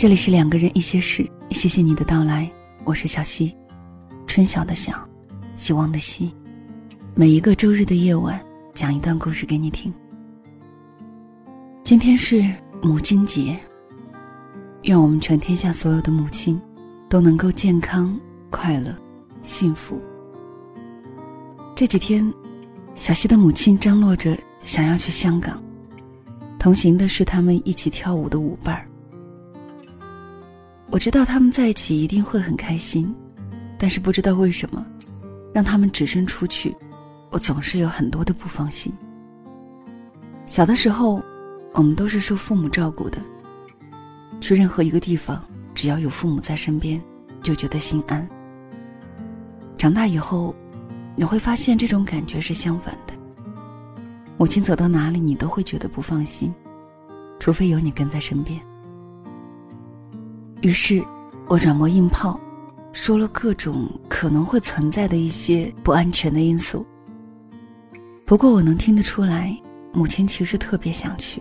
这里是两个人一些事，谢谢你的到来，我是小溪，春晓的晓，希望的希。每一个周日的夜晚，讲一段故事给你听。今天是母亲节，愿我们全天下所有的母亲都能够健康、快乐、幸福。这几天，小溪的母亲张罗着想要去香港，同行的是他们一起跳舞的舞伴儿。我知道他们在一起一定会很开心，但是不知道为什么，让他们只身出去，我总是有很多的不放心。小的时候，我们都是受父母照顾的，去任何一个地方，只要有父母在身边，就觉得心安。长大以后，你会发现这种感觉是相反的。母亲走到哪里，你都会觉得不放心，除非有你跟在身边。于是，我软磨硬泡，说了各种可能会存在的一些不安全的因素。不过，我能听得出来，母亲其实特别想去。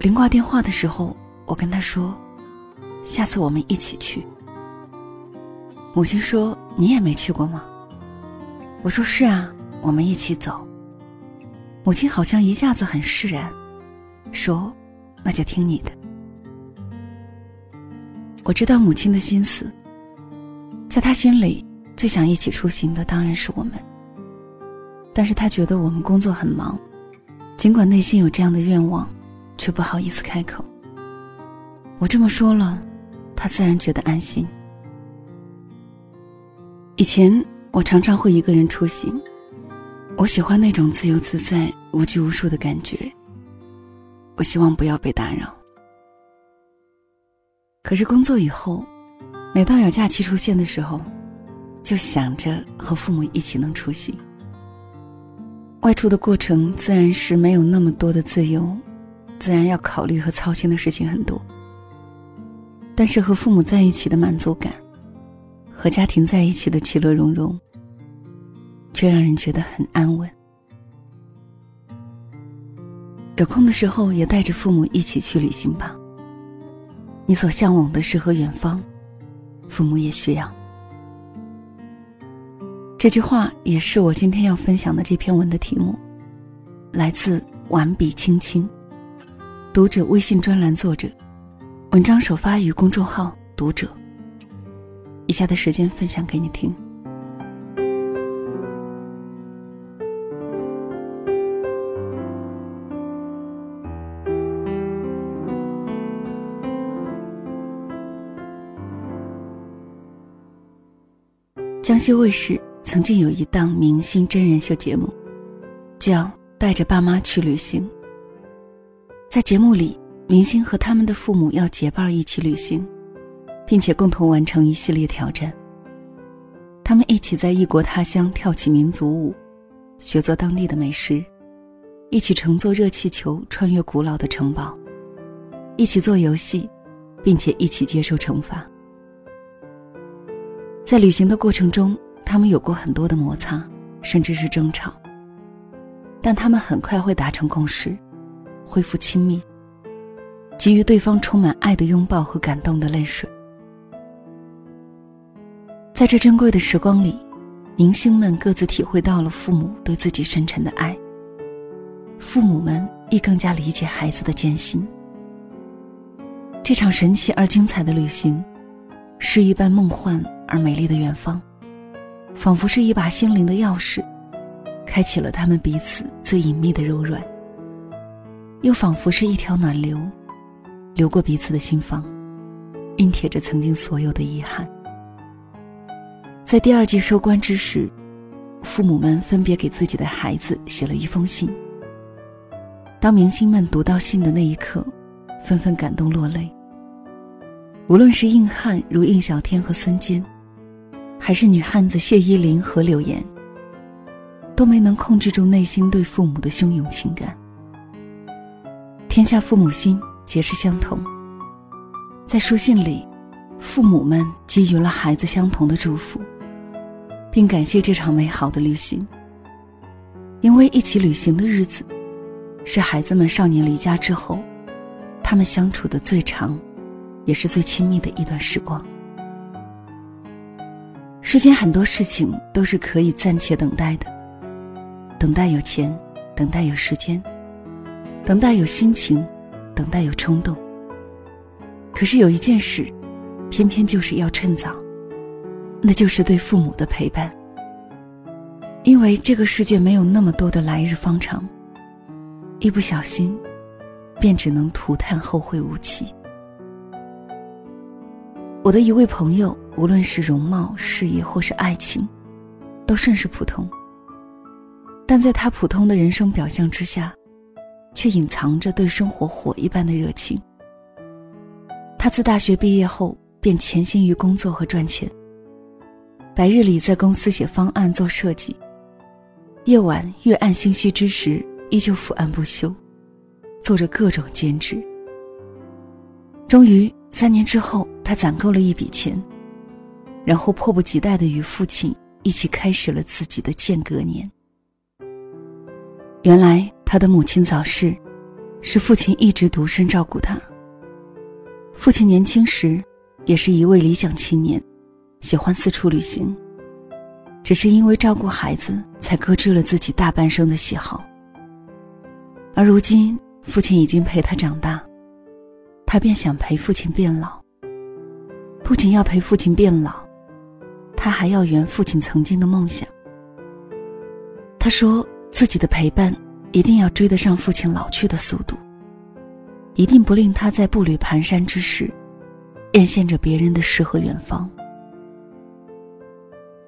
临挂电话的时候，我跟她说：“下次我们一起去。”母亲说：“你也没去过吗？”我说：“是啊，我们一起走。”母亲好像一下子很释然，说：“那就听你的。”我知道母亲的心思，在她心里，最想一起出行的当然是我们。但是她觉得我们工作很忙，尽管内心有这样的愿望，却不好意思开口。我这么说了，她自然觉得安心。以前我常常会一个人出行，我喜欢那种自由自在、无拘无束的感觉。我希望不要被打扰。可是工作以后，每当有假期出现的时候，就想着和父母一起能出行。外出的过程自然是没有那么多的自由，自然要考虑和操心的事情很多。但是和父母在一起的满足感，和家庭在一起的其乐融融，却让人觉得很安稳。有空的时候也带着父母一起去旅行吧。你所向往的诗和远方，父母也需要。这句话也是我今天要分享的这篇文的题目，来自完笔青青，读者微信专栏作者，文章首发于公众号读者。以下的时间分享给你听。江西卫视曾经有一档明星真人秀节目，叫《带着爸妈去旅行》。在节目里，明星和他们的父母要结伴一起旅行，并且共同完成一系列挑战。他们一起在异国他乡跳起民族舞，学做当地的美食，一起乘坐热气球穿越古老的城堡，一起做游戏，并且一起接受惩罚。在旅行的过程中，他们有过很多的摩擦，甚至是争吵。但他们很快会达成共识，恢复亲密，给予对方充满爱的拥抱和感动的泪水。在这珍贵的时光里，明星们各自体会到了父母对自己深沉的爱。父母们亦更加理解孩子的艰辛。这场神奇而精彩的旅行，是一般梦幻。而美丽的远方，仿佛是一把心灵的钥匙，开启了他们彼此最隐秘的柔软；又仿佛是一条暖流，流过彼此的心房，熨帖着曾经所有的遗憾。在第二季收官之时，父母们分别给自己的孩子写了一封信。当明星们读到信的那一刻，纷纷感动落泪。无论是硬汉如印小天和孙坚。还是女汉子谢依霖和柳岩，都没能控制住内心对父母的汹涌情感。天下父母心，皆是相同。在书信里，父母们给予了孩子相同的祝福，并感谢这场美好的旅行。因为一起旅行的日子，是孩子们少年离家之后，他们相处的最长，也是最亲密的一段时光。世间很多事情都是可以暂且等待的，等待有钱，等待有时间，等待有心情，等待有冲动。可是有一件事，偏偏就是要趁早，那就是对父母的陪伴。因为这个世界没有那么多的来日方长，一不小心，便只能涂炭后会无期。我的一位朋友，无论是容貌、事业或是爱情，都甚是普通。但在他普通的人生表象之下，却隐藏着对生活火一般的热情。他自大学毕业后便潜心于工作和赚钱，白日里在公司写方案做设计。夜晚月暗星稀之时，依旧伏案不休，做着各种兼职。终于三年之后，他攒够了一笔钱，然后迫不及待的与父亲一起开始了自己的间隔年。原来他的母亲早逝，是父亲一直独身照顾他。父亲年轻时，也是一位理想青年，喜欢四处旅行。只是因为照顾孩子，才搁置了自己大半生的喜好。而如今，父亲已经陪他长大，他便想陪父亲变老。不仅要陪父亲变老，他还要圆父亲曾经的梦想。他说自己的陪伴一定要追得上父亲老去的速度，一定不令他在步履蹒跚之时，艳羡着别人的诗和远方。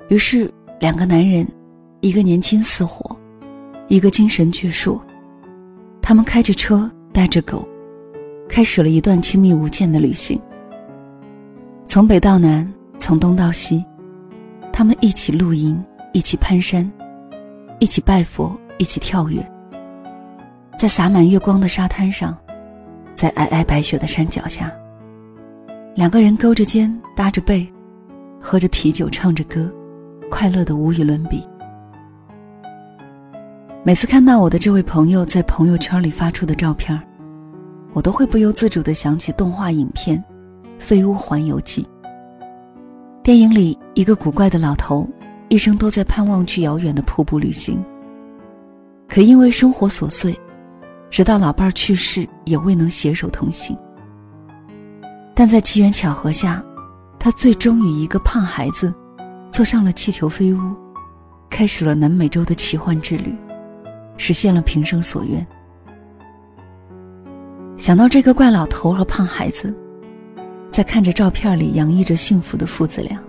于是。两个男人，一个年轻似火，一个精神矍铄。他们开着车，带着狗，开始了一段亲密无间的旅行。从北到南，从东到西，他们一起露营，一起攀山，一起拜佛，一起跳跃。在洒满月光的沙滩上，在皑皑白雪的山脚下，两个人勾着肩，搭着背，喝着啤酒，唱着歌。快乐的无与伦比。每次看到我的这位朋友在朋友圈里发出的照片，我都会不由自主的想起动画影片《飞屋环游记》。电影里，一个古怪的老头，一生都在盼望去遥远的瀑布旅行。可因为生活琐碎，直到老伴儿去世，也未能携手同行。但在机缘巧合下，他最终与一个胖孩子。坐上了气球飞屋，开始了南美洲的奇幻之旅，实现了平生所愿。想到这个怪老头和胖孩子，在看着照片里洋溢着幸福的父子俩，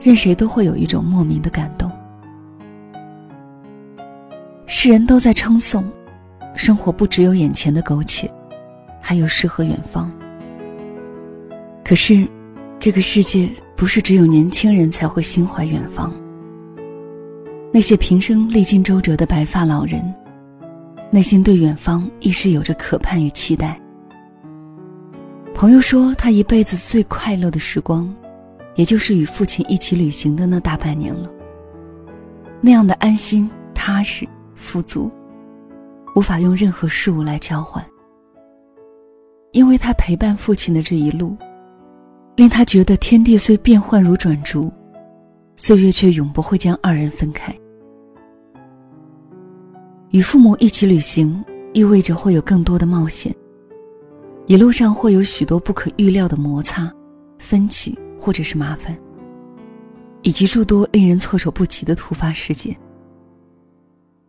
任谁都会有一种莫名的感动。世人都在称颂，生活不只有眼前的苟且，还有诗和远方。可是，这个世界。不是只有年轻人才会心怀远方。那些平生历经周折的白发老人，内心对远方亦是有着渴盼与期待。朋友说，他一辈子最快乐的时光，也就是与父亲一起旅行的那大半年了。那样的安心、踏实、富足，无法用任何事物来交换。因为他陪伴父亲的这一路。令他觉得天地虽变幻如转烛，岁月却永不会将二人分开。与父母一起旅行，意味着会有更多的冒险。一路上会有许多不可预料的摩擦、分歧或者是麻烦，以及诸多令人措手不及的突发事件。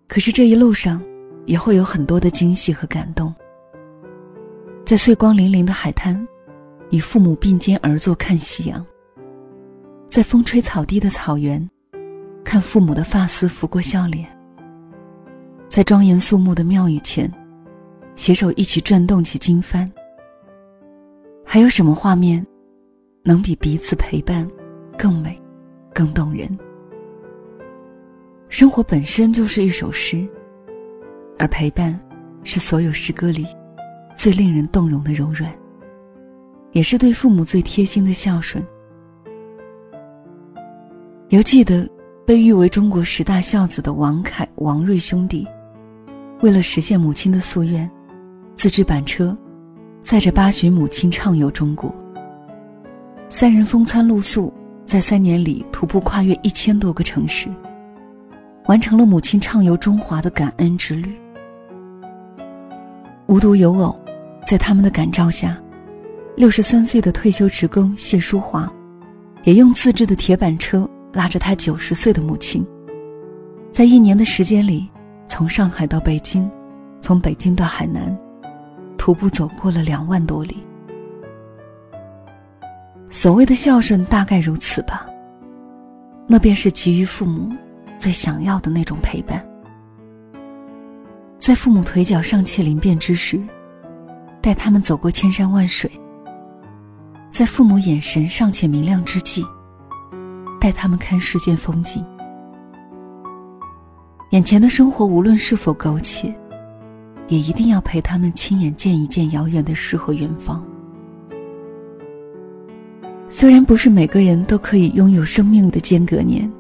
可是这一路上，也会有很多的惊喜和感动。在碎光粼粼的海滩。与父母并肩而坐看夕阳，在风吹草低的草原，看父母的发丝拂过笑脸。在庄严肃穆的庙宇前，携手一起转动起经幡。还有什么画面，能比彼此陪伴更美、更动人？生活本身就是一首诗，而陪伴，是所有诗歌里最令人动容的柔软。也是对父母最贴心的孝顺。犹记得被誉为中国十大孝子的王凯、王瑞兄弟，为了实现母亲的夙愿，自制板车，载着八旬母亲畅游中国。三人风餐露宿，在三年里徒步跨越一千多个城市，完成了母亲畅游中华的感恩之旅。无独有偶，在他们的感召下，六十三岁的退休职工谢淑华，也用自制的铁板车拉着他九十岁的母亲，在一年的时间里，从上海到北京，从北京到海南，徒步走过了两万多里。所谓的孝顺，大概如此吧。那便是给予父母最想要的那种陪伴。在父母腿脚尚且灵便之时，带他们走过千山万水；在父母眼神尚且明亮之际，带他们看世间风景。眼前的生活无论是否苟且，也一定要陪他们亲眼见一见遥远的诗和远方。虽然不是每个人都可以拥有生命的间隔年，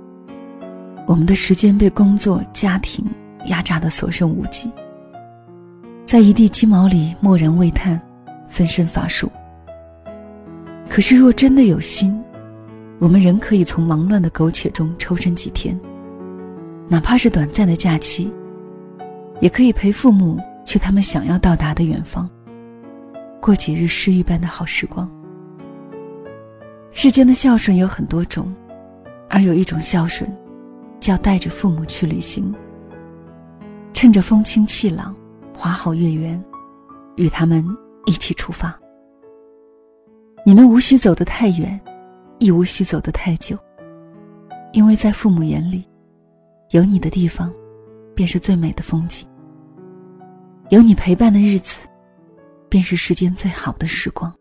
我们的时间被工作、家庭。压榨的所剩无几，在一地鸡毛里默然喟叹，分身乏术。可是若真的有心，我们仍可以从忙乱的苟且中抽身几天，哪怕是短暂的假期，也可以陪父母去他们想要到达的远方，过几日诗一般的好时光。世间的孝顺有很多种，而有一种孝顺，叫带着父母去旅行。趁着风清气朗，花好月圆，与他们一起出发。你们无需走得太远，亦无需走得太久，因为在父母眼里，有你的地方，便是最美的风景。有你陪伴的日子，便是世间最好的时光。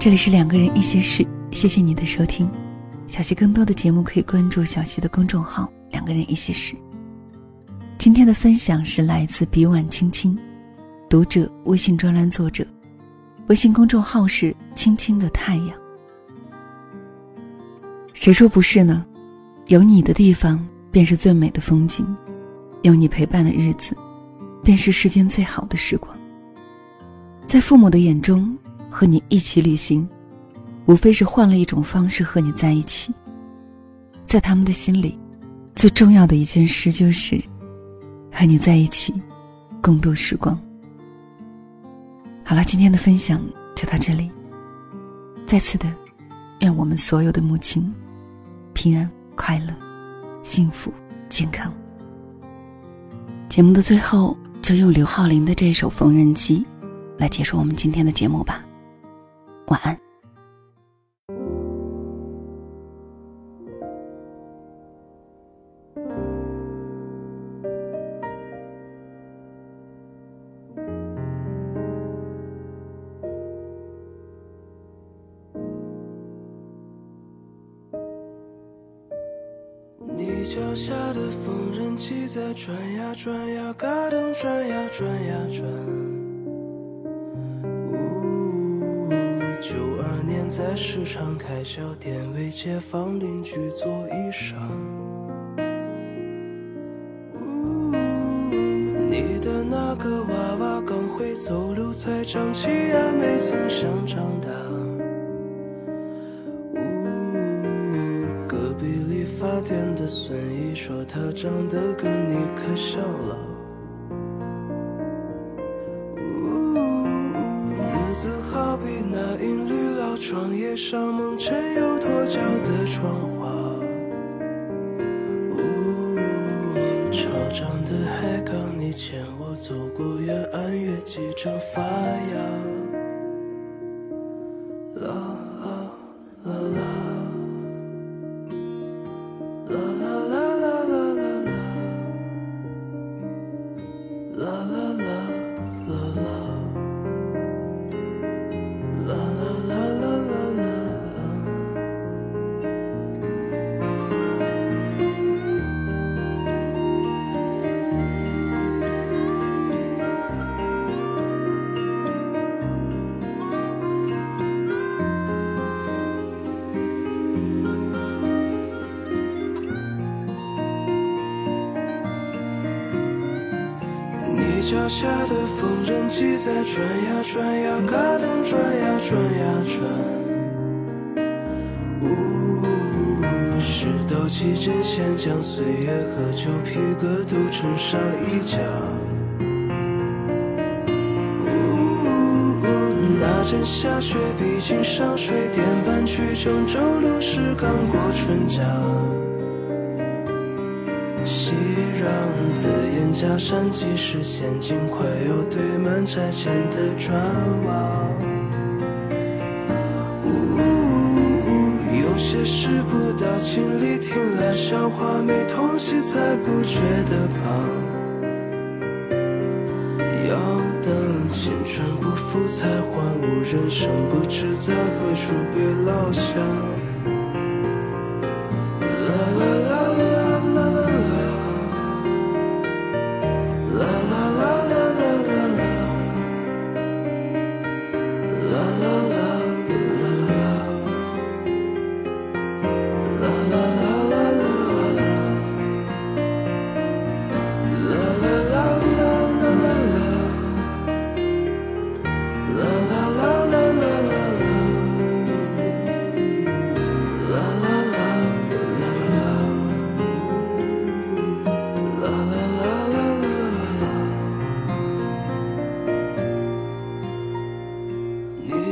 这里是两个人一些事，谢谢你的收听。小溪更多的节目可以关注小溪的公众号“两个人一些事”。今天的分享是来自笔婉青青，读者微信专栏作者，微信公众号是“青青的太阳”。谁说不是呢？有你的地方便是最美的风景，有你陪伴的日子，便是世间最好的时光。在父母的眼中。和你一起旅行，无非是换了一种方式和你在一起。在他们的心里，最重要的一件事就是和你在一起，共度时光。好了，今天的分享就到这里。再次的，愿我们所有的母亲平安、快乐、幸福、健康。节目的最后，就用刘浩林的这首《缝纫机》来结束我们今天的节目吧。晚安。在转呀转呀，嘎噔转呀转呀转。在市场开小店，为街坊邻居做衣裳。你的那个娃娃刚会走路，才长齐牙，没曾想长大。孙姨说，她长得跟你可像了。日子好比那一缕老窗叶上蒙尘又脱胶的窗花，呜，潮涨的海港，你牵我走过远岸，月季正发芽。脚下的缝纫机在转呀转呀，嘎噔转呀转呀转。呜，石头起针线将岁月和旧皮革都衬上衣角。呜，那阵下雪，毕竟上水点半去郑州路是刚过春假。熙攘的燕家山，即是现今快要堆满拆迁的砖瓦。呜，有些事不到亲历，听来笑话，没痛惜才不觉得胖。要等青春不复才还悟，人生不知在何处被落下。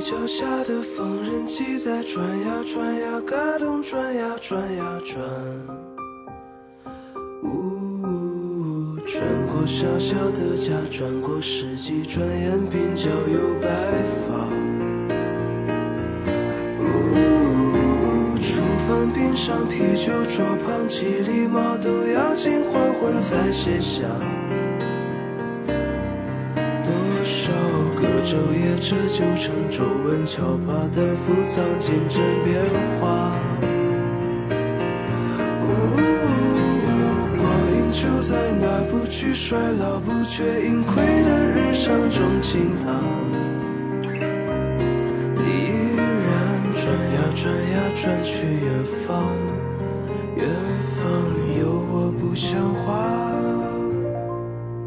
脚下的缝纫机在转呀转呀，嘎咚转呀转呀转。呜，转过小小的家，转过世纪，转眼鬓角有白发。呜，厨房边上啤酒桌旁，几粒毛豆要近黄昏才卸下。昼夜折旧成皱纹，敲把的浮藏见证变化。光阴就在那不惧衰老、不觉盈亏的日常中倾淌。你依然转呀转呀转去远方，远方有我不像话，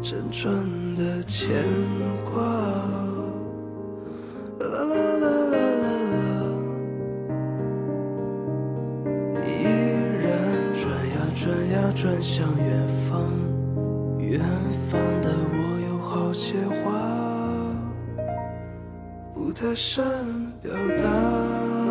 辗转的牵挂。向远方，远方的我有好些话。不太善表达。